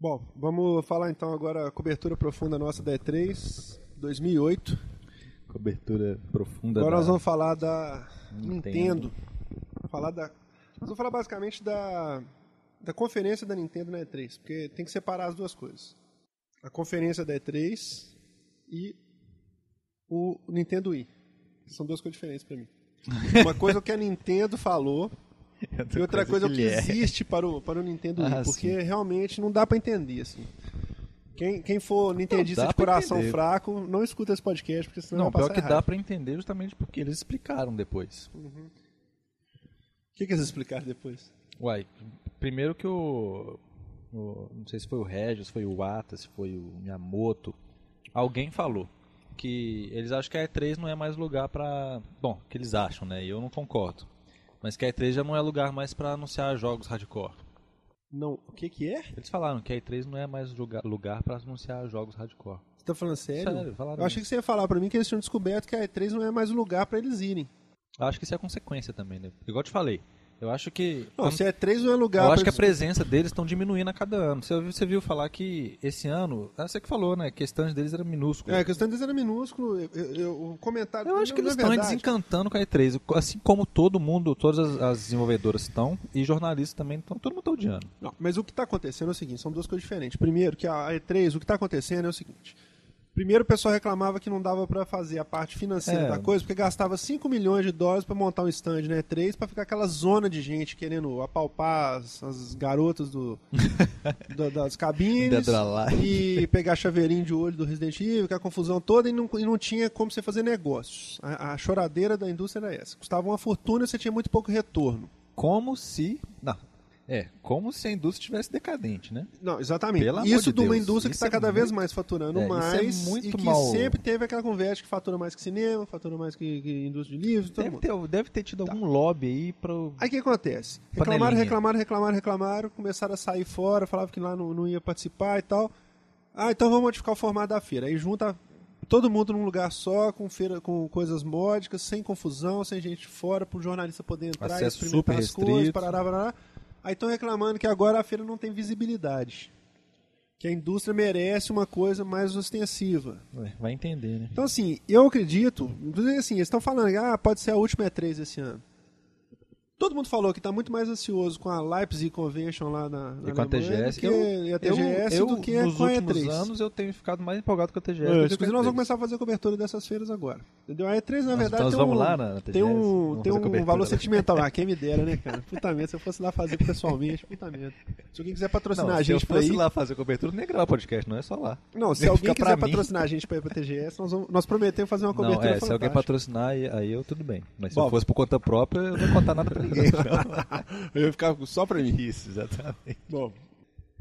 Bom, vamos falar então agora a cobertura profunda nossa da E3 2008. Cobertura profunda. Agora da... nós vamos falar da Nintendo. Nintendo. Falar da, nós vamos falar basicamente da, da conferência da Nintendo na E3, porque tem que separar as duas coisas. A conferência da E3 e o Nintendo Wii. São duas coisas diferentes para mim. Uma coisa é o que a Nintendo falou e outra coisa é o que é. existe para o, para o Nintendo Wii, Ah, porque realmente não dá para entender assim. Quem, quem for nintendista de coração entender. fraco, não escuta esse podcast, porque senão Não, vai pior que errado. dá pra entender justamente porque eles explicaram depois. O que, que eles explicaram depois? Uai, primeiro que o, o- Não sei se foi o Regis, foi o Wata, se foi o Miyamoto. Alguém falou que eles acham que a E3 não é mais lugar pra. Bom, que eles acham, né? E eu não concordo. Mas que a E3 já não é lugar mais pra anunciar jogos hardcore. Não, o que que é? Eles falaram que a E3 não é mais lugar, para anunciar jogos hardcore. Você tá falando sério? Sério, falaram Eu achei que você ia falar pra mim que eles tinham descoberto que a E3 não é mais o lugar pra eles irem. Eu acho que isso é consequência também, né? Igual eu te falei. Eu acho que. Não, se a E3 não é lugar Eu acho que a presença deles estão diminuindo a cada ano. Você viu, você viu falar que esse ano, ah, você que falou, né? Que a stand deles era minúsculo. É, a questão deles era minúsculo. eu- eu- o comentário... Eu acho que eles é estão verdade. desencantando com a E3, assim como todo mundo, todas as, as desenvolvedoras estão e jornalistas também estão, todo mundo está odiando. Não, mas o que está acontecendo é o seguinte, são duas coisas diferentes. Primeiro, que a E3, o que está acontecendo é o seguinte. Primeiro, o pessoal reclamava que não dava para fazer a parte financeira É. da coisa, porque gastava 5 milhões de dólares para montar um stand na E3, para ficar aquela zona de gente querendo apalpar as, as garotas do, do- das cabines e pegar chaveirinho de olho do Resident Evil, aquela confusão toda, e não, e não tinha como você fazer negócios. A, a choradeira da indústria era essa. Custava uma fortuna e você tinha muito pouco retorno. Como se. Não. É, como se a indústria estivesse decadente, né? Não, exatamente. Pelo isso de de uma Deus, indústria que está é cada vez muito- mais faturando é, é mais muito e que mal- sempre teve aquela conversa que fatura mais que cinema, fatura mais que, que indústria de livros, todo Deve mundo. ter, deve ter tido algum lobby aí pro. Aí o que acontece? Reclamaram, Panelinha. reclamaram, reclamaram, reclamaram, começaram a sair fora, falavam que lá não, não ia participar e tal. Ah, então vamos modificar o formato da feira. Aí junta todo mundo num lugar só, com feira, com coisas módicas, sem confusão, sem gente fora, para o jornalista poder entrar Acesso e experimentar super as coisas, restrito. parará, parará. Aí estão reclamando que agora a feira não tem visibilidade. Que a indústria merece uma coisa mais ostensiva. Ué, Vai entender, né? Então, assim, eu acredito, inclusive assim, eles estão falando que ah, pode ser a última E3 esse ano. Todo mundo falou que está muito mais ansioso com a Leipzig Convention lá na, na E com a TGS. do que, eu, e a TGS eu, do eu, que nos com a últimos E3. anos eu tenho ficado mais empolgado com a TGS. É, a inclusive nós vamos E3. começar a fazer a cobertura dessas feiras agora. Entendeu? A E3, na Nós- verdade, nós tem vamos um, lá na- na tem TGS, um, tem um valor lá. sentimental. Ah, quem me dera, né, cara? Puta merda, se eu fosse lá fazer pessoalmente, puta merda. Se alguém quiser patrocinar Não, a se eu gente pra fosse ir... lá fazer cobertura, nem gravar podcast, não é só lá. Não, se alguém quiser patrocinar a gente pra ir pra TGS, nós, vamos, nós prometemos fazer uma Não, cobertura é, se alguém patrocinar, aí, aí eu tudo bem. Mas se Bom. eu fosse por conta própria, eu não ia contar nada pra ninguém. Eu ia ficar só pra mim. Isso, exatamente. Bom,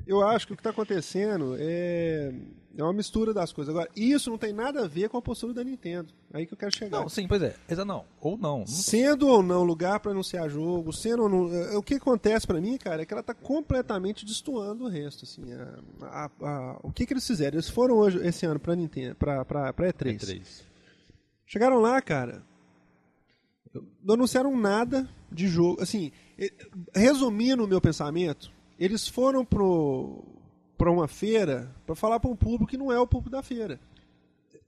eu acho que o que está acontecendo é, é uma mistura das coisas. Agora, isso não tem nada a ver com a postura da Nintendo. Aí que eu quero chegar. Não, sim, pois é. Exa não. Ou não. Não- Sendo ou não lugar para anunciar jogo, sendo ou não. é, O que acontece para mim, cara, é que ela está completamente destoando o resto. Assim, a- a- a- o que, que eles fizeram? Eles foram hoje, esse ano para Nintendo, para E3. E3. Chegaram lá, cara. Não anunciaram nada de jogo. Assim, resumindo o meu pensamento, eles foram pro para uma feira para falar para um público que não é o público da feira.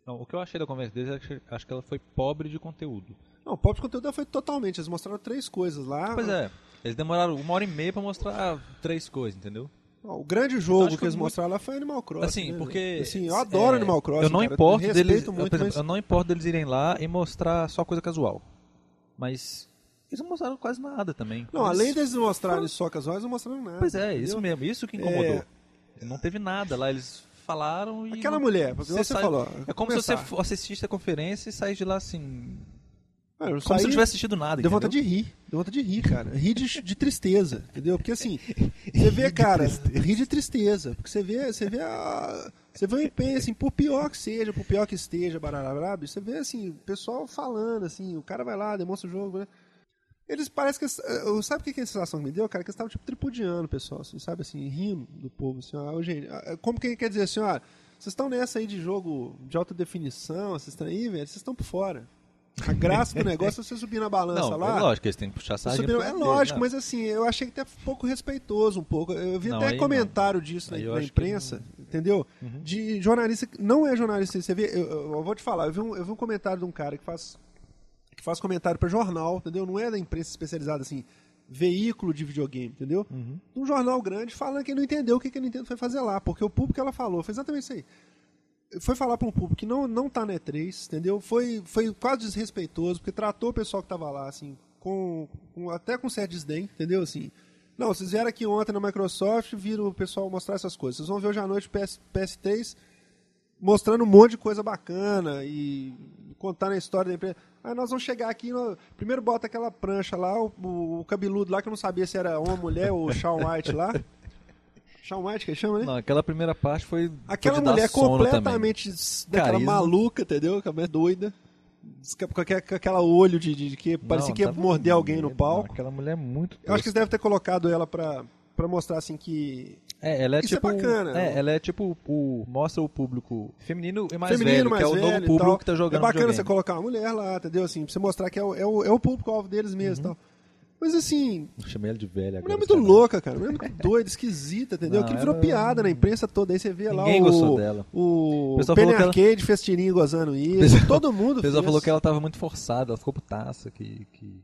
Não, o que eu achei da conversa deles é que acho que ela foi pobre de conteúdo. Não, pop de conteúdo foi totalmente. Eles mostraram três coisas lá. Pois é. Eles demoraram uma hora e meia pra mostrar três coisas, entendeu? O grande Eu jogo que que eles muito- mostraram lá foi Animal Crossing. Assim, né, porque. Assim, eu adoro é, Animal Crossing. Eu não cara, importo respeito deles. muito, por exemplo, mas- Eu não importo deles irem lá e mostrar só coisa casual. Mas. Eles não mostraram quase nada também. Não, Eles- além deles mostrarem só casuais, não mostraram nada. Pois é, entendeu? isso mesmo. Isso que incomodou. Não teve nada lá. Eles falaram e. Aquela não- mulher, porque você, sai- falou. É como se você começar. assistisse a conferência e saísse de lá assim. Eu Como saí- se não tivesse assistido nada. Deu vontade de rir. Deu vontade de rir, cara. Rir de, de tristeza, entendeu? Porque assim, você vê, cara, rir de tristeza. Porque você vê, você vê a. Você vê o empenho, assim, por pior que seja, por pior que esteja, barará, você vê assim, o pessoal falando, assim, o cara vai lá, demonstra o jogo, né? Eles parecem que. Sabe o que, que a sensação que me deu, cara? Que eles estavam tipo tripudiando o pessoal, assim, sabe assim, rindo do povo, assim, ó, gente, ah, como que quer dizer assim, ó, vocês estão nessa aí de jogo de alta definição, vocês estão aí, velho, vocês estão por fora. A graça do negócio é você subir na balança Não, lá. é lógico, eles têm que puxar a sardinha subir- é lógico, deles, mas assim, eu achei até pouco respeitoso um pouco. Eu vi Não, até comentário disso na, Aí na que imprensa, entendeu? Uhum. De jornalista que não é jornalista. Você vê, eu, eu- eu vou te falar, eu vi, um, eu vi um comentário de um cara que faz que faz comentário para jornal, entendeu? Não é da imprensa especializada assim, veículo de videogame, entendeu? Uhum. Um jornal grande falando que ele não entendeu o que, que a Nintendo foi fazer lá, porque o público que ela falou foi exatamente isso aí. Foi falar para um público que não, não tá na E3, entendeu? Foi, foi quase desrespeitoso, porque tratou o pessoal que tava lá, assim, com, com- até com certo desdém, entendeu? Assim, não, vocês vieram aqui ontem na Microsoft, viram o pessoal mostrar essas coisas. Vocês vão ver hoje à noite o PS, PS3 mostrando um monte de coisa bacana e contando a história da empresa. Aí nós vamos chegar aqui, no- primeiro bota aquela prancha lá, o, o, o cabeludo lá, que eu não sabia se era ou mulher, o Shawn White lá. Shawn White que chama, né? Não, aquela primeira parte foi. Aquela foi mulher completamente daquela Carisma. maluca, entendeu? Com a mulher doida. Com aquela, com aquela olho de, de- de que parecia Não, que ia morder alguém no não, pau. aquela mulher é muito. Eu acho que eles devem ter colocado ela pra, pra mostrar assim que. É, ela é Isso é tipo. bacana. É, ela é tipo o. Mostra o público feminino e mais feminino, velho, mais que é o novo e público que tá jogando É bacana videogame. você colocar uma mulher lá, entendeu? Assim, pra você mostrar que é o, é o, é o público-alvo deles mesmo e Uhum. tal. Mas assim, Eu Chamei ela de velha mulher agora. é muito louca, cara. Mulher é muito doida, esquisita, entendeu? Não, Aquilo virou ela- piada na imprensa toda. Aí você vê lá Ninguém o. gostou dela. O O Penny ela- Arcade tirinho gozando isso. pessoal- todo mundo O pessoal fez. falou que ela tava muito forçada, ela ficou putaça, que. que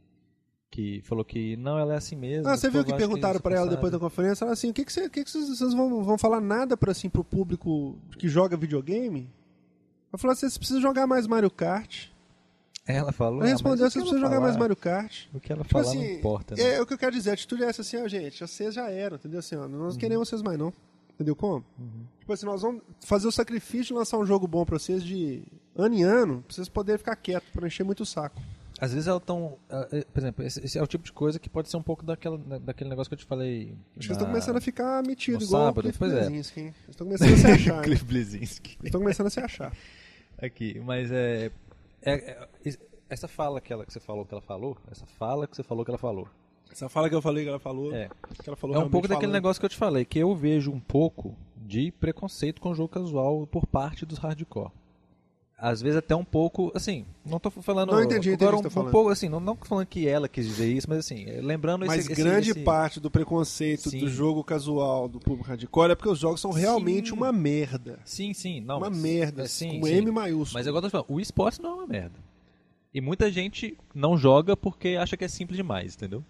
que falou que não, ela é assim mesmo. Ah, você viu que perguntaram isso pra ela depois da conferência? Ela assim, o que, que, você, que, que vocês, vão, vão falar nada pra, assim, pro público que joga videogame? Ela falou assim, vocês precisam jogar mais Mario Kart. Ela falou. Ela ah, respondeu, que precisam ela jogar mais Mario Kart. O que ela Tipo falar assim, não importa. né? é, o que eu quero dizer, a atitude é essa assim, ó, gente, vocês já eram, entendeu? Assim, ó, nós não queremos vocês mais não. Entendeu como? Uhum. Tipo assim, nós vamos fazer o sacrifício de lançar um jogo bom pra vocês de ano em ano, pra vocês poderem ficar quietos, pra não encher muito o saco. Às vezes ela tão. ah, eh, Por exemplo, esse, esse é o tipo de coisa que pode ser um pouco daquela, da- daquele negócio que eu te falei. Acho que eles estão começando a ficar metidos, no igual sábado, o Cliff pois é. Eles estão começando a se achar? Cliff Bleszinski. Eles estão começando a se achar. Aqui, mas é, é- é- Essa fala que, ela, que você falou que ela falou, essa fala que você falou que ela falou. Essa fala que eu falei que ela falou, É, que ela falou é um pouco daquele falando. negócio que eu te falei, que eu vejo um pouco de preconceito com o jogo casual por parte dos hardcore. Às vezes até um pouco, assim, não tô falando... Não entendi, entendi agora um, você tá um falando. pouco, assim, não, não falando que ela quis dizer isso, mas assim, é, lembrando Mas esse, grande esse- parte do preconceito Sim. do jogo casual do público hardcore é porque os jogos são realmente Sim. uma merda. Sim, sim, não. uma mas- merda, é, sim, com sim. M maiúsculo. Mas agora eu tô falando, o esporte não é uma merda. E muita gente não joga porque acha que é simples demais, entendeu?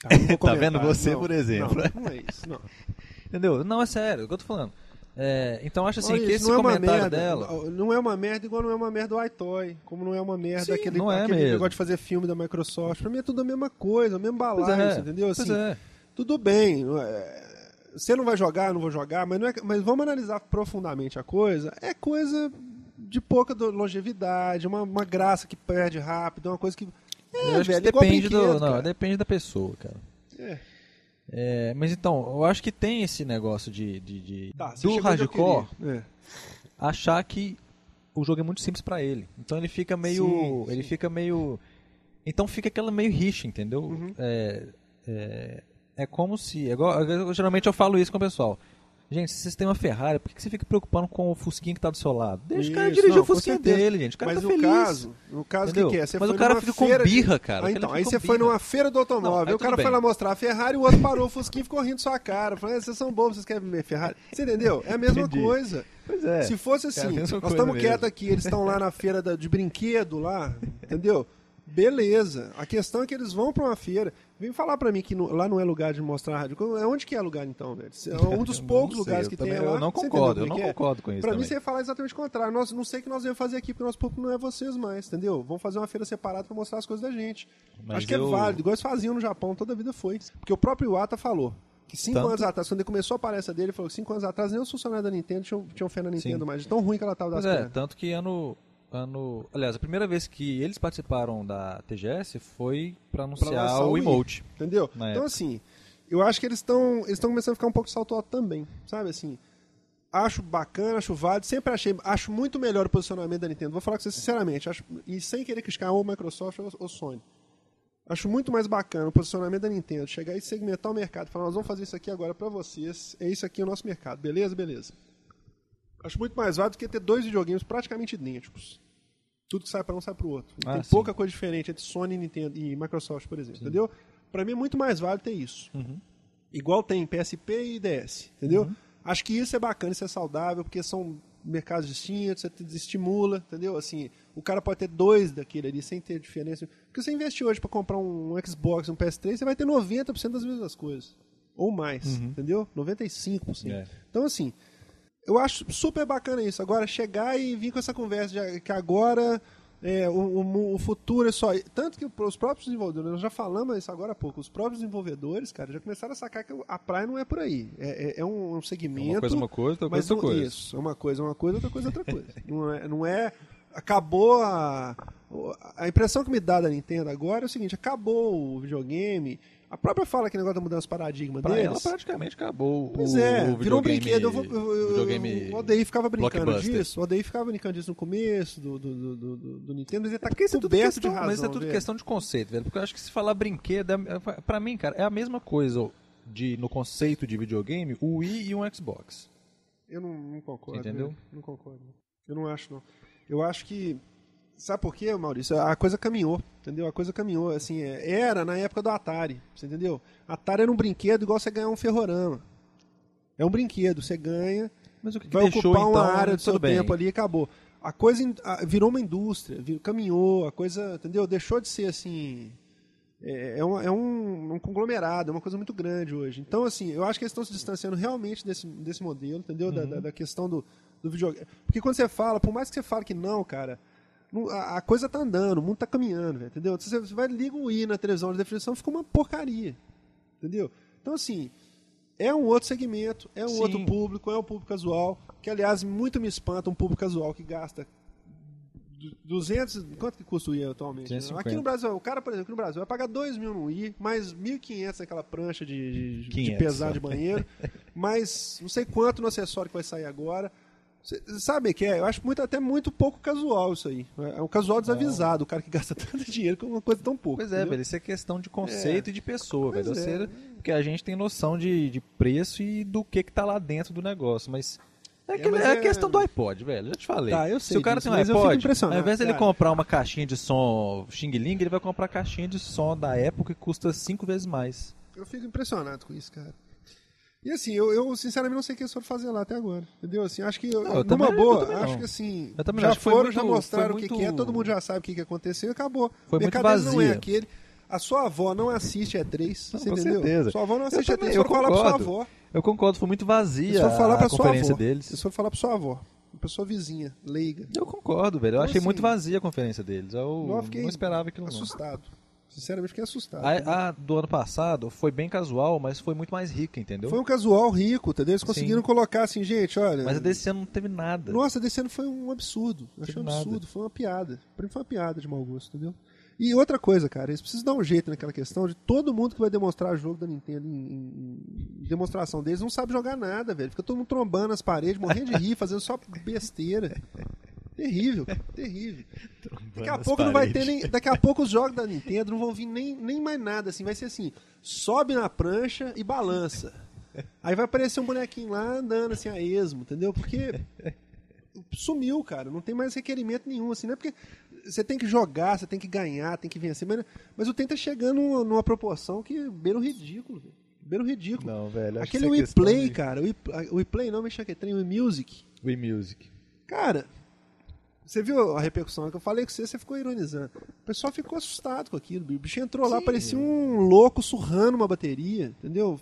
Tá, Tá vendo você, Não, por exemplo? Não, não é isso, não. Entendeu? Não, é sério, é o que eu tô falando. É, então acho assim Olha, que isso esse não é uma comentário merda. dela. Não é uma merda igual não é uma merda o iToy, como não é uma merda Sim, aquele, é aquele negócio de fazer filme da Microsoft. Pra mim é tudo a mesma coisa, o mesmo balaio, é, entendeu? Assim, é. tudo bem. é- Você não vai jogar, não vou jogar, mas, mas vamos analisar profundamente a coisa. É coisa de pouca longevidade, uma, uma graça que perde rápido, uma coisa que. É, velho, depende do, não, depende da pessoa, cara. É. É, mas então, eu acho que tem esse negócio de, de, de- Tá, do hardcore. É. achar que o jogo é muito simples pra ele. Então ele fica meio, Sim, ele sim. fica meio, então fica aquela meio rixa, entendeu? Uhum. É, é, é como se, é igual- geralmente eu falo isso com o pessoal. Gente, se vocês têm uma Ferrari, por que você fica preocupando com o Fusquinha que tá do seu lado? Deixa o cara Isso, dirigir não, o Fusquinha dele, gente. O cara Mas tá no feliz. caso, no caso, o que, é? Você Mas foi o cara fica com de- birra, cara. Ah, então, aí você foi numa feira do automóvel, Não, o cara tudo foi bem. lá mostrar a Ferrari o outro parou o Fusquinha e ficou rindo sua cara. Falando, "Ah, vocês são bobos, vocês querem ver Ferrari. Você entendeu? É a mesma Entendi. coisa. Pois é. Se fosse É assim, mesma nós estamos quietos aqui, eles estão lá na feira da- de brinquedo lá, entendeu? Beleza. A questão é que eles vão pra uma feira. Vem falar pra mim que no- lá não é lugar de mostrar rádio. É onde que é lugar então, velho? É um dos poucos sei, lugares que tem lá. Eu não concordo, eu não é é? concordo com isso Pra mim você ia falar exatamente o contrário. Nós não sei o que nós íamos fazer aqui, porque nosso público não é vocês mais, entendeu? Vamos fazer uma feira separada pra mostrar as coisas da gente. Mas Acho que eu- é válido, igual eles faziam no Japão, toda a vida foi. Porque o próprio Iwata falou que cinco Tanto- anos atrás, quando ele começou a palestra dele, ele falou que cinco anos atrás nem os funcionários da Nintendo tinham, tinham fé na Nintendo Sim. mais. De tão ruim que ela tava das Pois é, tanto que ano, ano. Aliás, a primeira vez que eles participaram da TGS foi pra anunciar lançar o o Wii. emote. Entendeu? Então, época. assim, eu acho que eles estão eles começando a ficar um pouco salto alto também, sabe assim? Acho bacana, acho válido, sempre achei, acho muito melhor o posicionamento da Nintendo. Vou falar com você sinceramente, acho, e sem querer criticar ou Microsoft ou, ou Sony. Acho muito mais bacana o posicionamento da Nintendo, chegar e segmentar o mercado, falar, nós vamos fazer isso aqui agora pra vocês, é isso aqui o nosso mercado, beleza? Beleza. Acho muito mais válido do que ter dois videogames praticamente idênticos. Tudo que sai para um sai para o outro. Ah, tem sim. pouca coisa diferente entre Sony, Nintendo e Microsoft, por exemplo. Entendeu? Para mim é muito mais válido ter isso. Uhum. Igual tem PSP e DS, entendeu? Acho que isso é bacana, isso é saudável, porque são mercados distintos, você estimula, entendeu? Assim, o cara pode ter dois daquele ali sem ter diferença. Porque você investe hoje para comprar um Xbox, um PS3, você vai ter 90% das mesmas coisas. Ou mais, entendeu? 95%. É. Então, assim, eu acho super bacana isso. Agora, chegar e vir com essa conversa de que agora é, o, o- o futuro é só. Tanto que os próprios desenvolvedores, nós já falamos isso agora há pouco, os próprios desenvolvedores, cara, já começaram a sacar que a praia não é por aí. É, é- é um, um segmento. Uma coisa, uma coisa, outra coisa, outra coisa. Isso, é uma coisa, uma coisa, outra coisa, outra coisa. não, é, não é. Acabou a. A impressão que me dá da Nintendo agora é o seguinte: acabou o videogame. A própria fala que negócio da mudança de paradigma Pra deles. ela praticamente acabou Pois o, é, o virou um videogame- brinquedo. Eu, eu, eu, videogame o Odeio ficava brincando disso. O Odeio ficava brincando disso no começo do, do, do, do, do- do Nintendo, mas ele tá Porque isso é tudo questão, de razão. mas isso é tudo velho. questão de conceito, velho. Porque eu acho que se falar brinquedo, é- é- pra mim, cara, é a mesma coisa de, no conceito de videogame, o Wii e um Xbox. Eu não, não concordo. Entendeu? Não concordo. Eu não acho, não. Eu acho que. Sabe por quê, Maurício? A coisa caminhou, entendeu? A coisa caminhou. Assim, é, era na época do Atari, você entendeu? Atari era um brinquedo igual você ganhar um ferrorama. É um brinquedo, você ganha, Mas o que, que vai deixou, ocupar uma então, área do seu bem. tempo ali e acabou. A coisa virou uma indústria, vir- caminhou, a coisa, entendeu? Deixou de ser assim. É, é, um, é um, um conglomerado, é uma coisa muito grande hoje. Então, assim, eu acho que eles estão se distanciando realmente desse, desse modelo, entendeu? Da, Uhum. da, da questão do, do videogame. Porque quando você fala, por mais que você fale que não, cara, a, coisa tá andando, o mundo tá caminhando, velho, entendeu? Você, vai liga o i na televisão de definição, fica uma porcaria. Entendeu? Então, assim, é um outro segmento, é um Sim. outro público, é um público casual, que aliás muito me espanta um público casual que gasta du- 200, quanto que custa o I atualmente? 250. Aqui no Brasil, o cara, por exemplo, aqui no Brasil vai pagar 2 mil no I, mais 1.500 naquela prancha de, de, de 500 pesar de banheiro, mais não sei quanto no acessório que vai sair agora. Cê- Sabe que é? Eu acho muito, até muito pouco casual isso aí. É um casual desavisado, o cara que gasta tanto dinheiro com uma coisa tão pouco. Pois é, entendeu? velho, isso é questão de conceito e de pessoa, Pois velho. é. Você- porque a gente tem noção de, de preço e do que que tá lá dentro do negócio, mas... É, aquele- mas é a é- questão do iPod, velho. Já te falei. Tá, eu Se sei o cara disso, tem um iPod, ao invés dele cara. comprar uma caixinha de som Xing Ling, ele vai comprar a caixinha de som da Apple que custa cinco vezes mais. Eu fico impressionado com isso, cara. E assim, eu, eu, sinceramente não sei o que eles foram fazer lá até agora. Entendeu? Assim, acho que, eu- Não, eu também- numa boa, eu também acho não. que assim, Eu já acho foram, muito- já mostraram o que, muito- que é, todo mundo já sabe o que, que aconteceu e acabou. Foi o muito deles não é aquele. A sua avó não assiste E3, Não, você com entendeu? certeza. Sua avó não Eu assiste também, E3, eu falar pra sua avó. Eu concordo, foi muito vazia Eles foram falar a conferência avó. deles. Eles foram falar pra sua avó. Uma pessoa vizinha, leiga. Eu concordo, velho. Eu Então, achei assim, muito vazia a conferência deles. Eu eu fiquei não esperava aquilo não. Assustado. Sinceramente, fiquei assustado. A, a do ano passado foi bem casual, mas foi muito mais rica, entendeu? Foi um casual rico, entendeu? Eles conseguiram Sim. colocar assim, gente, olha. Mas a desse ano não teve nada. Nossa, desse ano foi um absurdo. Eu achei um nada. absurdo, foi uma piada. Pra mim foi uma piada de mau gosto, entendeu? E outra coisa, cara, eles precisam dar um jeito naquela questão de todo mundo que vai demonstrar jogo da Nintendo em, em- em demonstração deles não sabe jogar nada, velho. Fica todo mundo trombando as paredes, morrendo de rir, fazendo só besteira. Terrível, cara, terrível. Daqui a pouco não vai ter nem. Daqui a pouco os jogos da Nintendo não vão vir nem, nem mais nada, assim. Vai ser assim: sobe na prancha e balança. Aí vai aparecer um bonequinho lá andando assim a esmo, entendeu? Porque sumiu, cara. Não tem mais requerimento nenhum, assim. Não é porque você tem que jogar, você tem que ganhar, tem que vencer. Mas, mas o tempo tá chegando numa, proporção que beira o ridículo, velho. Beira o ridículo. Não, velho. Aquele questão Play, de- cara. O Wii, o Wii Play não, me tem o Wii Music. Wii Music. Cara, você viu a repercussão que eu falei com você, você ficou ironizando. O pessoal ficou assustado com aquilo. O bicho entrou lá, Sim. parecia um louco surrando uma bateria, entendeu?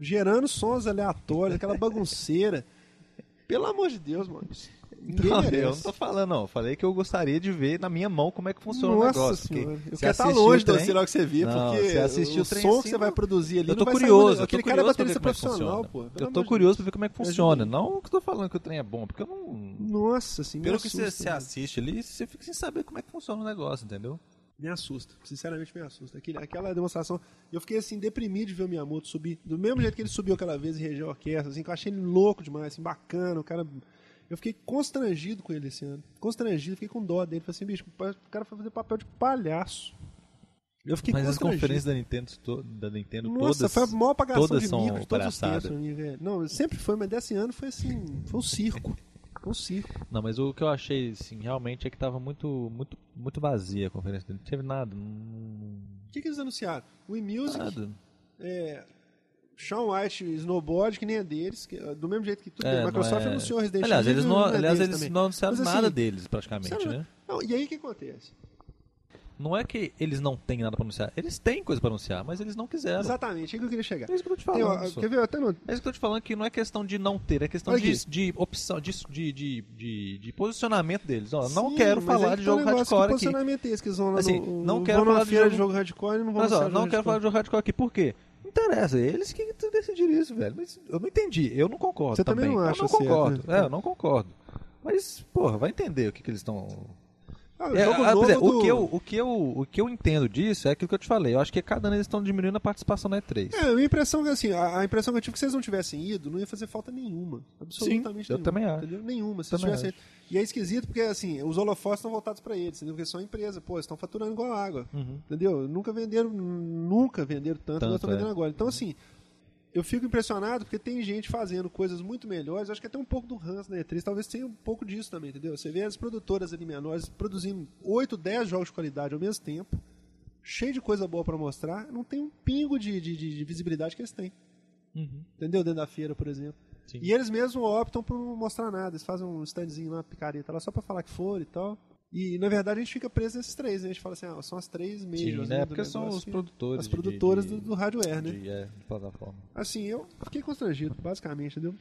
Gerando sons aleatórios, aquela bagunceira. Pelo amor de Deus, mano. Ninguém Não, merece. eu não tô falando, não. Eu Falei que eu gostaria de ver na minha mão como é que funciona o Nossa negócio. porque senhora. Eu quero estar assistiu longe o do sinal que você vê, Não, porque você assistiu o o trem som assim, que você vai produzir ali Eu tô curioso, sair, eu tô aquele cara é baterista é profissional, pô. Eu tô curioso pra ver como é que funciona. Não que eu tô falando que o trem é bom, porque eu não... Nossa, assim, me Pelo que você, né? assiste ali, você fica sem saber como é que funciona o negócio, entendeu? Me assusta, sinceramente me assusta. Aquele, aquela demonstração, eu fiquei assim, deprimido de ver o Miyamoto subir, do mesmo jeito que ele subiu aquela vez e regeu a orquestra, assim, que eu achei ele louco demais, assim, bacana, o cara... Eu fiquei constrangido com ele esse ano, constrangido, fiquei com dó dele, falei assim, bicho, o cara foi fazer papel de palhaço. Eu fiquei Mas as conferências da Nintendo, to- da Nintendo Nossa, todas... foi a maior apagação todas de são de todos os tempos velho. Não, sempre foi, mas desse ano foi assim, foi um circo. É um circo. Não, mas o que eu achei, assim, realmente é que tava muito, muito, muito vazia a conferência dele. Não teve nada. Não... O que, que eles anunciaram? O eMusic, Nada. é, Sean White Snowboard, que nem é deles, que, do mesmo jeito que tudo É, não Microsoft é- anunciou Resident Aliás, Evil. eles não, não é aliás, eles também. não anunciaram Mas, nada assim, deles, praticamente, sabe- né? Não, e aí o que acontece? Não é que eles não têm nada pra anunciar. Eles têm coisa pra anunciar, mas eles não quiseram. Exatamente, é que eu queria chegar. É isso que eu tô te Tem, falando. ó, só. quer ver? Até no, É isso que eu tô te falando que não é questão de não ter, é questão de, de opção, de, de, de, de, posicionamento deles. Ó, não Sim, quero mas falar aí de jogo hardcore aqui. posicionamento é esse que eles vão lá Assim, no, não quero falar de jogo- de jogo hardcore e não vão Mas ó, não quero falar hardcore. de jogo hardcore aqui. Por quê? Não interessa, eles que decidiram isso, velho. Mas eu não entendi, eu não concordo Você também não Eu acha não certo, concordo. né? É, eu não concordo. Mas, porra, vai entender o que, que eles estão Ah, o É, jogo ah, do- o, que eu, o, que eu, o que eu entendo disso é aquilo que eu te falei. Eu acho que cada ano eles estão diminuindo a participação na E3. É, a minha impressão é assim, a, a impressão que eu tive é que se eles não tivessem ido, não ia fazer falta nenhuma. Absolutamente Sim, eu nenhuma. também acho. Entendeu? Nenhuma. Se Também tivessem. E é esquisito porque, assim, os holofotes estão voltados pra eles, entendeu? Porque são empresa, pô, eles estão faturando igual água. Uhum. Entendeu? Nunca venderam, nunca venderam tanto, Tanto, estão é. vendendo agora. Então, assim, eu fico impressionado porque tem gente fazendo coisas muito melhores. Acho que até um pouco do Hans na E3, talvez tenha um pouco disso também, entendeu? Você vê as produtoras ali menores produzindo 8, 10 jogos de qualidade ao mesmo tempo, cheio de coisa boa pra mostrar, não tem um pingo de, de, de- de visibilidade que eles têm. Uhum. Entendeu? Dentro da feira, por exemplo. Sim. E eles mesmos optam por não mostrar nada. Eles fazem um standzinho lá, picareta lá, só pra falar que foram e tal. E, na verdade, a gente fica preso nesses três, né? A gente fala assim, ah, são as três Sim, majors, né? né? Porque são os produtores. As de- produtoras de, do, do hardware, né? de, é, de plataforma. Assim, eu fiquei constrangido, basicamente, entendeu?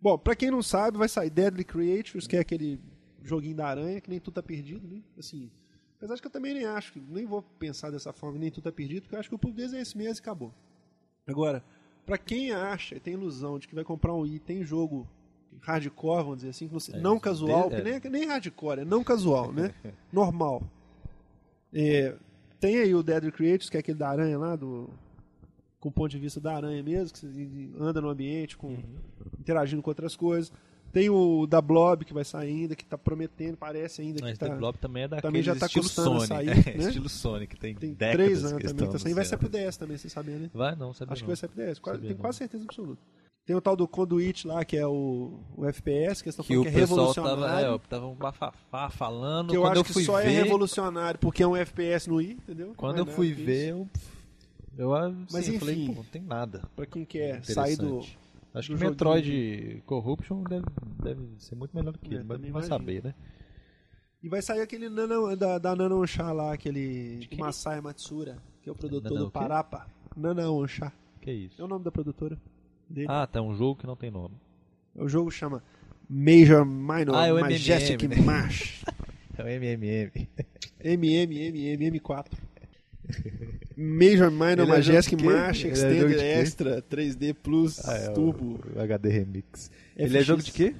Bom, pra quem não sabe, vai sair Deadly Creatures, que é aquele joguinho da aranha, que nem tudo tá perdido, né? Assim, apesar de que eu também nem acho, que- nem vou pensar dessa forma, nem tudo tá perdido, porque eu acho que o público é esse mesmo e acabou. Agora, pra quem acha e tem ilusão de que vai comprar um item jogo hardcore, vamos dizer assim, que não, É, não casual, de- que nem, nem hardcore, é não casual, né? Normal. É, tem aí o Deadly Creators, que é aquele da aranha lá, do, com o ponto de vista da aranha mesmo, que anda no ambiente, com, interagindo com outras coisas. Tem o da Blob que vai sair ainda, que tá prometendo, parece ainda que Mas tá. The Blob também é daquele também já tá estilo Sonic. sair, é, né? estilo Sonic, tem, Tem décadas três que anos eles também, tá saindo. Vai ser pro anunciando. 10 também, você sabia, né? Vai não, sabia Acho que não. vai ser pro 10, quase, Sabia tenho quase certeza absoluta. Tem o tal do Conduit lá, que é o, o FPS, que eles estão Que falando que é pessoal tava, revolucionário. é, tava um bafafá falando. que eu quando acho eu que só ver, é revolucionário porque é um FPS no i, entendeu? Quando eu é fui que ver, eu, eu, assim, Mas, eu falei, enfim. pô, não tem nada. Pra quem quer sair do. Acho do que Metroid Corruption deve, deve ser muito melhor do que É, ele, mas não vai saber, né? E vai sair aquele nano, da, da lá, aquele? Masaya Matsura, que é o produtor do? Parapa. Nana Onsha. Que isso? É o nome da produtora dele. Ah, tá um jogo que não tem nome. O jogo chama Major Minor Ah, é o Majestic MMM, né? Mash. É o MMM. MMMM4. Major Minor Ele é Majestic é Extended jogo de quê? Extra 3D Plus Ah, é Turbo. HD Remix. FX. Ele é jogo de quê?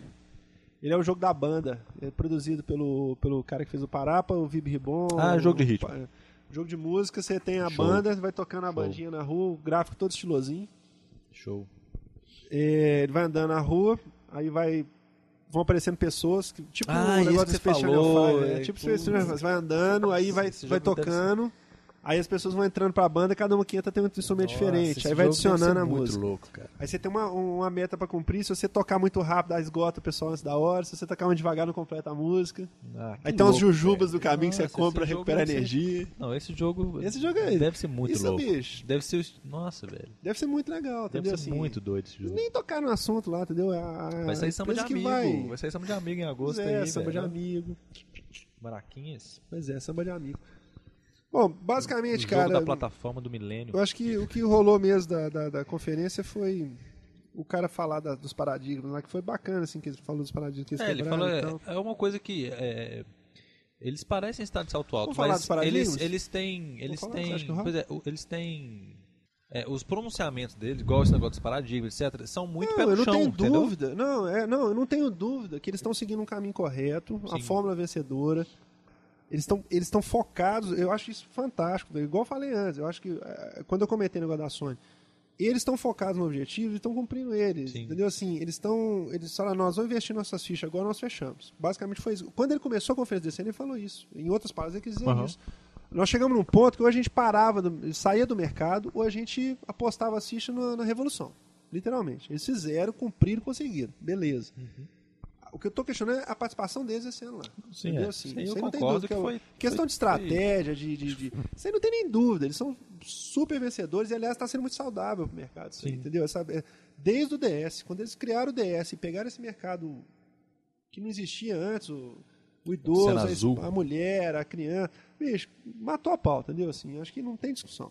Ele é o jogo da banda. É produzido pelo, pelo cara que fez o Parapa, o Vib Ribbon. Ah, jogo de ritmo. Pa- Jogo de música, você tem a Show. banda, vai tocando a Show. bandinha na rua, o gráfico todo estilosinho. Show. É, ele vai andando na rua, aí vai. Vão aparecendo pessoas, que, tipo Ah, isso negócio que do você Space Channel falou, 5, né? é, Tipo. Space Channel 5, você vai andando, aí vai, vai tocando, aí as pessoas vão entrando pra banda, cada uma que entra tem um instrumento Nossa, diferente, aí vai deve adicionando a muito música. louco, cara. Aí você tem uma, uma meta pra cumprir, se você tocar muito rápido, esgota o pessoal antes da hora, se você tocar muito devagar, não completa a música. Ah, que Aí tem louco, jujubas velho. do caminho que Nossa, você compra, esse jogo recupera deve ser- energia. Não, esse jogo. Esse jogo é- Deve ser muito Isso, louco. bicho. Deve ser. Nossa, velho. Deve ser muito legal, Deve entendeu? ser Assim, muito doido esse jogo. Nem tocar no assunto lá, entendeu? A, a Vai sair samba de que amigo. Vai... Vai sair samba de amigo em Pois agosto é, aí, samba de velho. amigo. Maraquinhas. Pois é, samba de amigo. Bom, O basicamente, jogo cara, da plataforma do milênio. eu acho que o que rolou mesmo da, da, da conferência foi o cara falar da- dos paradigmas lá, que foi bacana, assim, que ele falou dos paradigmas que eles É, ele falou, e é, é uma coisa que é, eles parecem estar de salto alto, Vamos falar dos mas paradigmas? eles, eles têm, eles falar? têm, rola? pois é, o- eles têm é, os pronunciamentos deles, igual esse negócio dos paradigmas, etc, são muito Não, pé no eu não chão, tenho entendeu? dúvida. Não, é, não, eu não tenho dúvida que eles estão seguindo um caminho correto, a Sim. fórmula vencedora. Eles estão eles estão focados, eu acho isso fantástico. Igual eu falei antes, eu acho que eh, quando eu comentei o negócio da Sony, eles estão focados no objetivo e estão cumprindo eles. Sim. Entendeu? Assim, eles estão. Eles falaram, nós vamos investir nossas fichas, agora nós fechamos. Basicamente foi isso. Quando ele começou a conferência desse ele falou isso. Em outras palavras, ele quis dizer Aham. isso. Nós chegamos num ponto que ou a gente parava, do- saía do mercado, ou a gente apostava as fichas na, na revolução. Literalmente. Eles fizeram, cumpriram, conseguiram. Beleza. Uhum. O que eu tô questionando é a participação deles esse ano lá. Sim, Entendeu? é. Assim, isso eu não tem dúvida que que é o- foi- Questão foi- de estratégia, de, de, de- aí não tem nem dúvida. Eles são super vencedores e, aliás, está sendo muito saudável pro mercado. Isso aí, Sim. entendeu? Essa- é, desde o DS, quando eles criaram o DS e pegaram esse mercado que não existia antes, o, o idoso, a, a mulher, a criança, bicho, matou a pau, entendeu? Assim, acho que não tem discussão.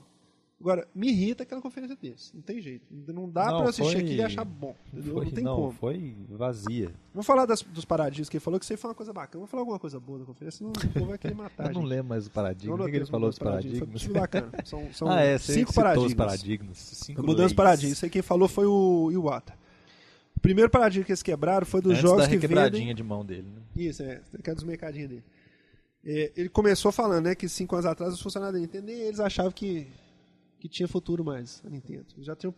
Agora, me irrita aquela conferência deles. Não tem jeito. Não dá Não, pra assistir foi- aquilo e achar bom. Foi, não tem não, como. foi vazia. Vou falar das- dos paradinhos que ele falou, que isso aí foi uma coisa bacana. Vou falar alguma coisa boa da conferência, senão o povo vai querer matar. Eu não gente. lembro mais do paradigma. O que, ele os falou dos paradigmas, paradigmas? Foi bacana. São, são ah, é, você cinco paradigmas. os paradigmas. Cinco Mudança de leis. paradigma. Isso aí quem falou foi o Iwata. O primeiro paradigma que eles quebraram foi dos Antes jogos da que vendem... de mão dele. Né? Isso, é. Que é dos mercadinhos dele. É, ele começou falando né, que cinco anos atrás os funcionários da Nintendo eles achavam que, que tinha futuro mais a Nintendo. Já tinham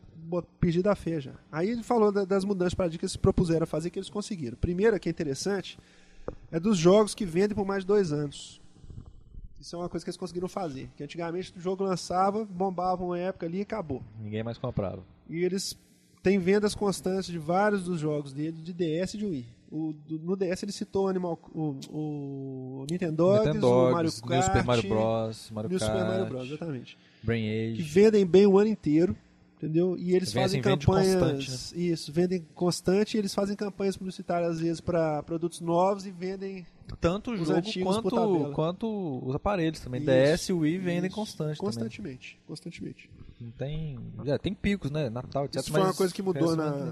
perdido a fé já. Aí ele falou da- das mudanças paradigma que eles se propuseram a fazer que eles conseguiram. Primeiro, que é interessante, é dos jogos que vendem por mais de dois anos. Isso é uma coisa que eles conseguiram fazer. Que antigamente o jogo lançava, bombava uma época ali e acabou. Ninguém mais comprava. E eles têm vendas constantes de vários dos jogos dele, de DS e de Wii. O, do- no DS ele citou o, Animal, o, o Nintendogs, Nintendo o Mario Kart, New Super Mario Bros, Mario New Kart, Super Mario Bros, exatamente. Brain Que Age. vendem bem o ano inteiro, entendeu? E eles Vende- fazem vende campanhas, constante, né? isso, vendem constante, e eles fazem campanhas publicitárias às vezes para produtos novos e vendem Tanto o os jogo quanto, quanto os aparelhos também. Isso, DS e Wii vendem isso. constante também. constantemente, constantemente. Não tem. É, tem picos, né? Natal, etc. Isso foi uma coisa que mudou na, não-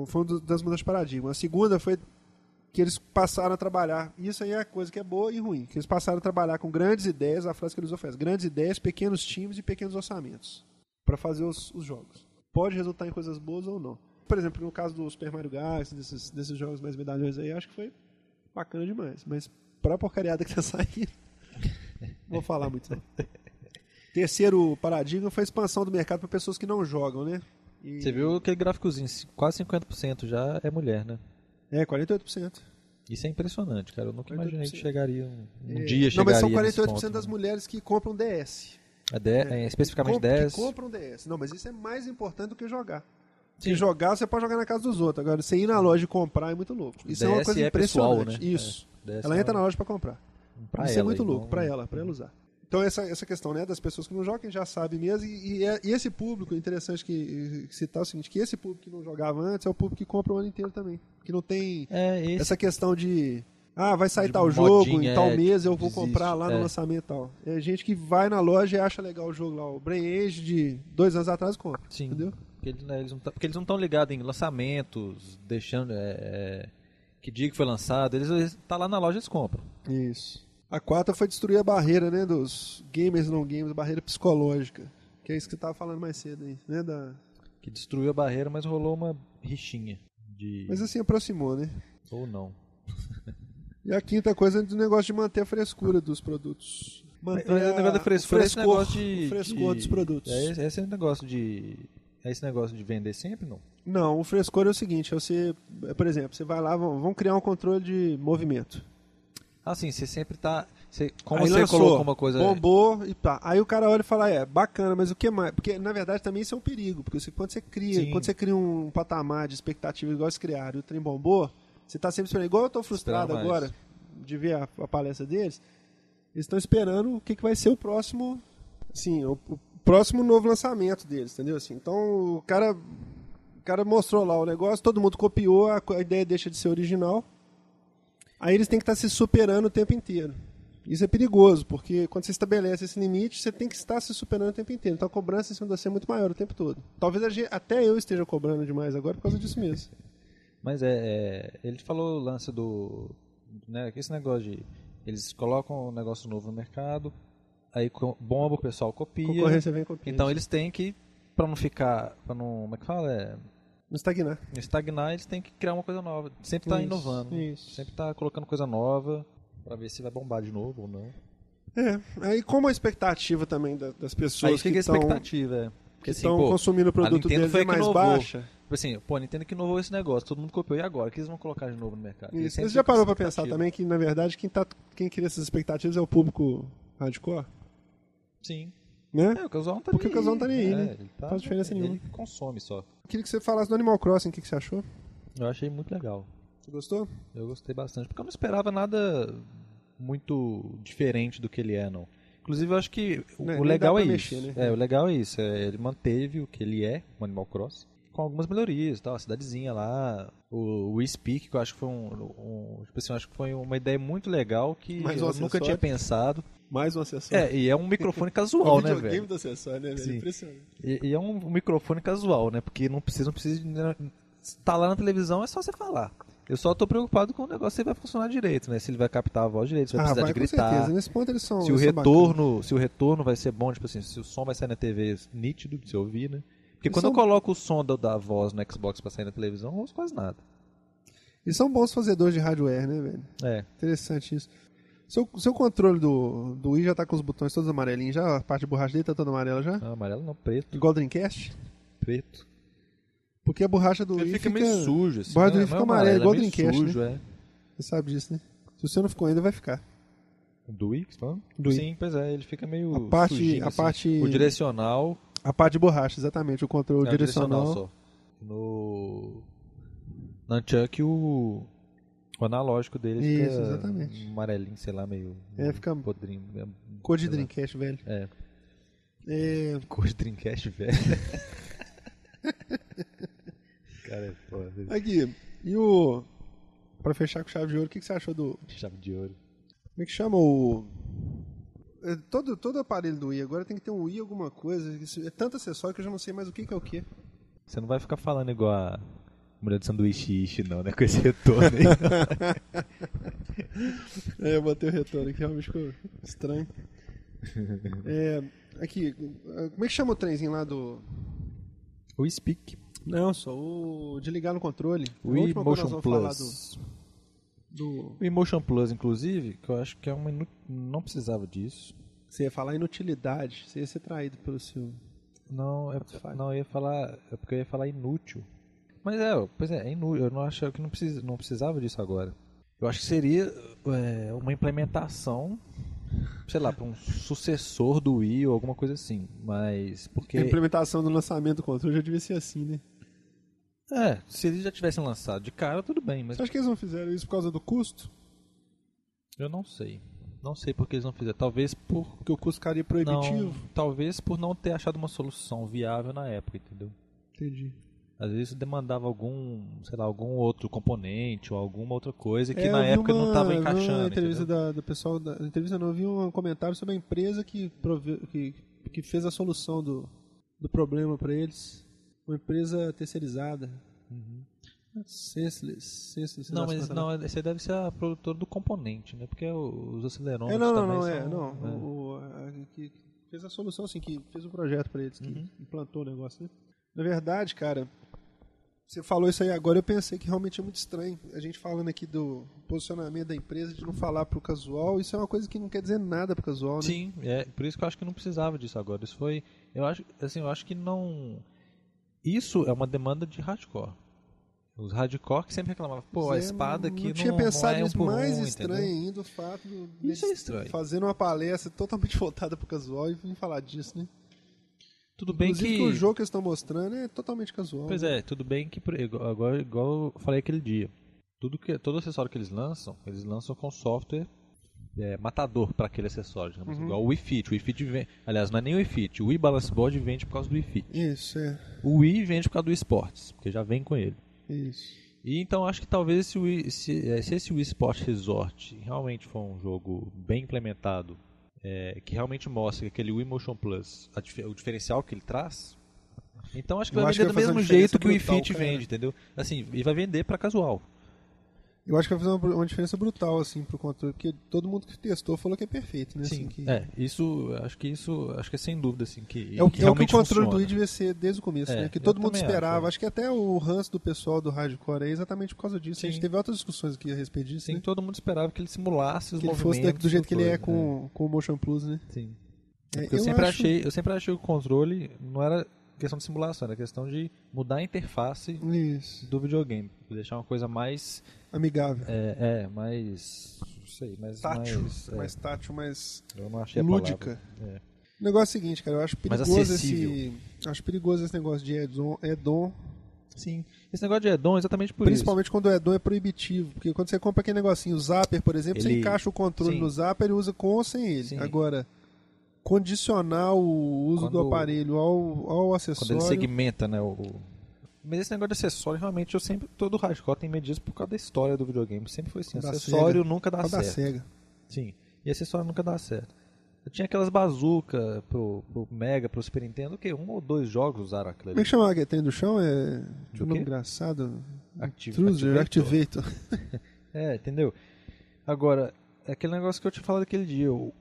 na. Foi uma das mudanças de paradigma. A segunda foi que eles passaram a trabalhar. Isso aí é a coisa que é boa e ruim. Que eles passaram a trabalhar com grandes ideias, a frase que eles oferecem: grandes ideias, pequenos times e pequenos orçamentos para fazer os, os jogos. Pode resultar em coisas boas ou não. Por exemplo, no caso do Super Mario Galaxy, desses, desses jogos mais medalhões aí, acho que foi bacana demais. Mas pra porcariada que tá saindo, não vou falar muito não. Terceiro paradigma foi a expansão do mercado para pessoas que não jogam, né? E- Você viu aquele gráficozinho, quase 50% já é mulher, né? É, 48%. Isso é impressionante, cara. Eu nunca imaginei 48%. que chegaria um, um É, dia Não, mas chegaria são nesse 48% ponto, das né? mulheres que compram DS. É de- é, especificamente Comp- 10. Que compram DS. Não, mas isso é mais importante do que jogar. Porque jogar você pode jogar na casa dos outros. Agora, você ir na loja e comprar é muito louco. Isso é uma DS coisa é pessoal, impressionante. né? Isso. É, DS ela é entra na loja para comprar. pra isso é ela, muito então- louco para ela, para ela usar. Então essa, essa questão né, das pessoas que não jogam, quem já sabe mesmo, e, e é- e esse público, interessante que, que citar o seguinte, que esse público que não jogava antes é o público que compra o ano inteiro também. Que não tem É, esse essa questão de ah, vai sair De tal jogo, em modinha, tal é, mês eu vou existe, comprar lá no é. lançamento e tal. É gente que vai na loja e acha legal o jogo lá, o Brain Age de dois anos atrás compra. Sim. Entendeu? Porque eles, né, eles não tá- porque eles não estão ligados em lançamentos, deixando. é, é, que dia que foi lançado. Eles estão lá na loja eles compram. Isso. A quarta foi destruir a barreira, né, dos gamers e não gamers, a barreira psicológica. Que é isso que você tava falando mais cedo aí, né, da... Que destruiu a barreira, mas rolou uma rixinha. De... Mas assim aproximou, né? Ou não. E a quinta coisa é do negócio de manter a frescura dos produtos. Manter Mas o a- negócio da frescura o é esse negócio de. o frescor de- dos produtos. É esse, esse negócio de. É esse negócio de vender sempre, não? Não, o frescor é o seguinte, é você, é, por exemplo, você vai lá, vão, vão criar um controle de movimento. Assim, você sempre tá. Você, como Aí você lançou, colocou uma coisa. bombou e tá. Aí o cara olha e fala, é, bacana, mas o que mais? Porque na verdade também isso é um perigo, porque você, quando você cria, Sim. quando você cria um patamar de expectativa igual eles criaram, e o trem bombou, você tá sempre esperando, igual eu tô frustrado mais. agora de ver a, a palestra deles, eles estão esperando o que, que vai ser o próximo, assim, o, o próximo novo lançamento deles, entendeu? Assim, então o cara o cara mostrou lá o negócio, todo mundo copiou, a, co- a ideia deixa de ser original. Aí eles têm que estar se superando o tempo inteiro. Isso é perigoso, porque quando você estabelece esse limite, você tem que estar se superando o tempo inteiro. Então a cobrança em cima de você é muito maior o tempo todo. Talvez gente- até eu esteja cobrando demais agora por causa disso mesmo. Mas é, é, Ele falou o lance do. Né, que esse negócio de. Eles colocam um negócio novo no mercado, aí bomba, o pessoal copia. Concorrência vem copiando. Então eles têm que. Pra não ficar. Pra não. Como é que fala? É, estagnar. estagnar, eles têm que criar uma coisa nova. Sempre tá Isso, inovando. isso. Sempre tá colocando coisa nova. Pra ver se vai bombar de novo ou não. É, aí como a expectativa também da- das pessoas Aí que fica a estão expectativa, é. Porque assim, estão consumindo o produto deles foi é que mais inovou. baixa. Tipo assim, pô, a Nintendo que inovou esse negócio, todo mundo copiou. E agora? O que eles vão colocar de novo no mercado? Isso. Você já parou pra pensar também que, na verdade, quem, tá, quem cria essas expectativas é o público hardcore? Sim. Né? É, o Casual não tá Porque nem o Casual não tá nem aí, É, né? ele tá- Faz diferença ele nenhuma. consome só. Queria que você falasse do Animal Crossing, o que, que você achou? Eu achei muito legal. Você gostou? Eu gostei bastante, porque eu não esperava nada muito diferente do que ele é, não. Inclusive, eu acho que o- Né, legal é pra isso. mexer, né? É, o legal é isso. é, ele manteve o que ele é, o Animal Cross, com algumas melhorias, tal, a cidadezinha lá, o, o Speak, que eu acho que foi um, um- tipo assim, acho que foi uma ideia muito legal que um eu nunca tinha pensado. Mais um acessório. É, e é um microfone casual, né, velho? do acessório, né, velho? Impressionante. E, e é um microfone casual, né? Porque não precisa, não precisa. Tá lá na televisão, é só você falar. Eu só tô preocupado com o negócio se ele vai funcionar direito, né? Se ele vai captar a voz direito, se vai Ah, precisar vai de com gritar. certeza. Nesse ponto eles são Se o retorno, se o retorno vai ser bom, tipo assim, se o som vai sair na TV nítido de se ouvir, né? Porque quando são- eu coloco o som da, da voz no Xbox pra sair na televisão, eu ouço quase nada. Eles são bons fazedores de hardware, né, velho? É. Interessante isso. Seu, seu controle do, do Wii já tá com os botões todos amarelinhos já? A parte de borracha dele tá toda amarela já? Não, amarelo não, preto. Igual o Dreamcast? Preto. Porque a borracha do Ele Wii fica, meio sujo, assim. borracha do né? Wii Não fica é amarelo, igual o é meio Dreamcast, sujo, é. Você sabe disso, né? Se você não ficou ainda, vai ficar. Do Wii, que você tá falando? Do Wii. Sim, pois é, ele fica meio A parte- sujinho, a assim. parte- O direcional A parte de borracha, exatamente. O controle É, o direcional. só. No. No Unchuck, o. O analógico dele Isso, fica exatamente. amarelinho, sei lá, meio. É, fica podrinho. é, Cor de sei lá. Dreamcast, velho. É, É, cor de Dreamcast, velho. Cara, é foda. aqui, e o... Pra fechar com chave de ouro, o que, que você achou do... Chave de ouro. Como é que chama o... é, Todo, todo aparelho do Wii agora tem que ter um Wii alguma coisa. É tanto acessório que eu já não sei mais o que, que é o que. Você não vai ficar falando igual a mulher do sanduíche ishi, não, né? Com esse retorno aí. É, eu botei o retorno aqui, realmente ficou estranho. É, aqui, como é que chama o trenzinho lá do... o Speak. Não, só o de ligar no controle. O vamos falar Plus. Do... O Emotion Plus, inclusive, que eu acho que é uma inu... não precisava disso. Você ia falar inutilidade, você ia ser traído pelo seu... Não, é, Spotify. não, eu ia falar. É porque eu ia falar inútil. Mas é, pois é, é inútil. Eu não acho que não, precisa, não precisava disso agora. Eu acho que seria é, uma implementação, sei lá, para um sucessor do Wii ou alguma coisa assim. Mas porque. A implementação do lançamento do controle já devia ser assim, né? É, se eles já tivessem lançado de cara, tudo bem, mas Você acha que eles não fizeram isso por causa do custo? eu não sei. Não sei por que eles não fizeram. Talvez por. Porque o custo ficaria proibitivo? Não, talvez por não ter achado uma solução viável na época, entendeu? Entendi. Às vezes demandava algum, sei lá, algum outro componente ou alguma outra coisa que É, na eu época não uma- estava eu vi encaixando. Uma entrevista entendeu? da, do pessoal da na entrevista não, eu vi um comentário sobre a empresa que, prove, que, que fez a solução do, do problema para eles. Uma empresa terceirizada. Uhum. Não, mas não, esse deve ser a produtora do componente, né? Porque os acelerômetros É, não, não, também não, são... é, não. é. O, a- que fez a solução, assim, que fez um projeto pra eles, que Uhum. implantou o negócio, né? Na verdade, cara, você falou isso aí agora, eu pensei que realmente é muito estranho. A gente falando aqui do posicionamento da empresa, de não falar pro casual, isso é uma coisa que não quer dizer nada pro casual, né? Sim, é por isso que eu acho que não precisava disso agora. Isso foi, eu acho, assim, eu acho que não. Isso é uma demanda de hardcore. Os hardcore que sempre reclamavam, pô, a é, espada não, aqui não tinha não pensado é um mais um, estranho entendeu? ainda o fato de Isso é estranho. fazendo uma palestra totalmente voltada pro casual e vim falar disso, né? Tudo bem Inclusive que o jogo que eles estão mostrando é totalmente casual. Pois né? é, tudo bem que agora igual eu falei aquele dia. Tudo que todo acessório que eles lançam, eles lançam com software é, matador para aquele acessório, digamos Uhum. igual o Wii Fit. O Wii Fit vem, aliás, não é nem o Wii Fit. O Wii Balance Board vende por causa do Wii Fit. Isso, é. O Wii vende por causa do Sports, porque já vem com ele. Isso. E então acho que talvez esse Wii, se, eh, se esse Wii Sport Resort realmente for um jogo bem implementado, eh, que realmente mostra que aquele Wii Motion Plus, a o diferencial que ele traz, então acho que Eu vai que vender do vai fazer mesmo jeito que o Wii Fit vende, entendeu? Assim, e vai vender para casual. Eu acho que vai fazer uma, uma diferença brutal, assim, pro controle, porque todo mundo que testou falou que é perfeito, né? assim, que... É, isso, acho que isso, acho que é sem dúvida assim que É o, que é o que o controle funciona. do Wii devia ser desde o começo, É, né? Que todo mundo esperava. acho, Acho, que até o ranço do pessoal do hardcore é exatamente por causa disso. A gente Sim. teve outras discussões aqui a respeito disso, Sim, né? todo mundo esperava que ele simulasse os Que ele movimentos fosse da- do jeito que ele é com, com o Motion Plus, né? Sim. É, eu, eu sempre acho- achei, eu sempre achei que o controle não era questão de simulação, era questão de mudar a interface Isso. do videogame, deixar uma coisa mais Amigável. é, é mais não sei, mais tátil. mais, é, mais tátil, mais lúdica. É. O negócio é o seguinte, cara, eu acho perigoso esse. Acho perigoso esse negócio de add-on. add-on. Sim. Esse negócio de Edom é exatamente por Principalmente quando o Edom é proibitivo. Porque quando você compra aquele negocinho, o Zapper, por exemplo, você Ele- encaixa o controle Sim. no Zapper e usa com ou sem ele. Sim. Agora, condicionar o uso do Quando- aparelho ao, ao Quando acessório... ele segmenta, né? O... Mas esse negócio de acessório, realmente, eu sempre. Todo hardcore tem medo disso por causa da história do videogame. Sempre foi assim. Da acessório Sega. nunca dá Ao da certo. SEGA. Sim. E acessório nunca dá certo. Eu tinha aquelas bazuca pro, pro Mega, pro Super Nintendo, o quê? Um ou dois jogos usaram aquilo Como é ali. que chama aquele trem do chão? É De um nome engraçado. Activ- Intruder, Activator. Activator. É, entendeu? Agora, é aquele negócio que eu te falei daquele dia. o-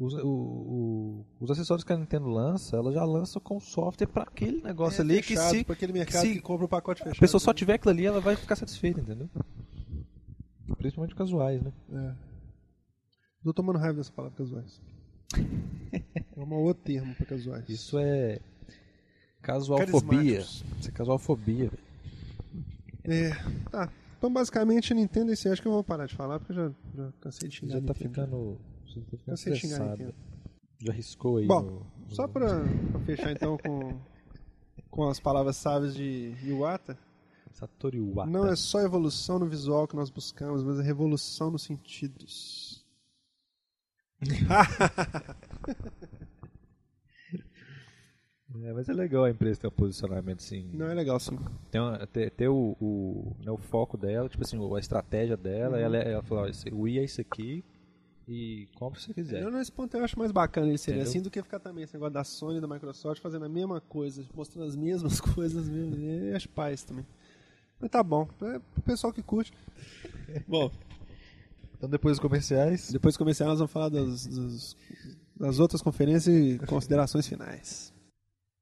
os, o- o- os acessórios que a Nintendo lança, ela já lança com software pra aquele negócio ali que É fechado se pra aquele mercado se que compra o pacote a fechado. pessoa só né? tiver aquilo ali, ela vai ficar satisfeita, entendeu? Principalmente casuais, né? É. Tô tomando raiva dessa palavra casuais. é um outro termo pra casuais. Isso é casualfobia. Isso é casualfobia. velho. É, tá. Então, basicamente, a Nintendo, esse acho que eu vou parar de falar, porque eu já, já cansei de xingar Já a tá ficando, você tá ficando Cansei de xingar a estressado. Nintendo. Já riscou aí Bom, no- no- Só pra, pra fechar, então, com, com as palavras sábias de Iwata, Satoru Iwata. não é só evolução no visual que nós buscamos, mas é revolução nos sentidos. É, mas é legal a empresa ter um posicionamento assim. Não é legal, sim. Ter, uma- ter- ter o, o, né, o foco dela, tipo assim, a estratégia dela. Uhum. Ela, ela falou: ó, esse- o I é isso aqui e compra se você quiser. Eu, nesse ponto, eu acho mais bacana ele ser Entendeu? assim do que ficar também esse negócio da Sony e da Microsoft fazendo a mesma coisa, mostrando as mesmas coisas mesmo. E as pais também. Mas tá bom, é pro pessoal que curte. Bom, Então depois dos comerciais. depois de começar, nós vamos falar das, dos- das outras conferências e considerações finais.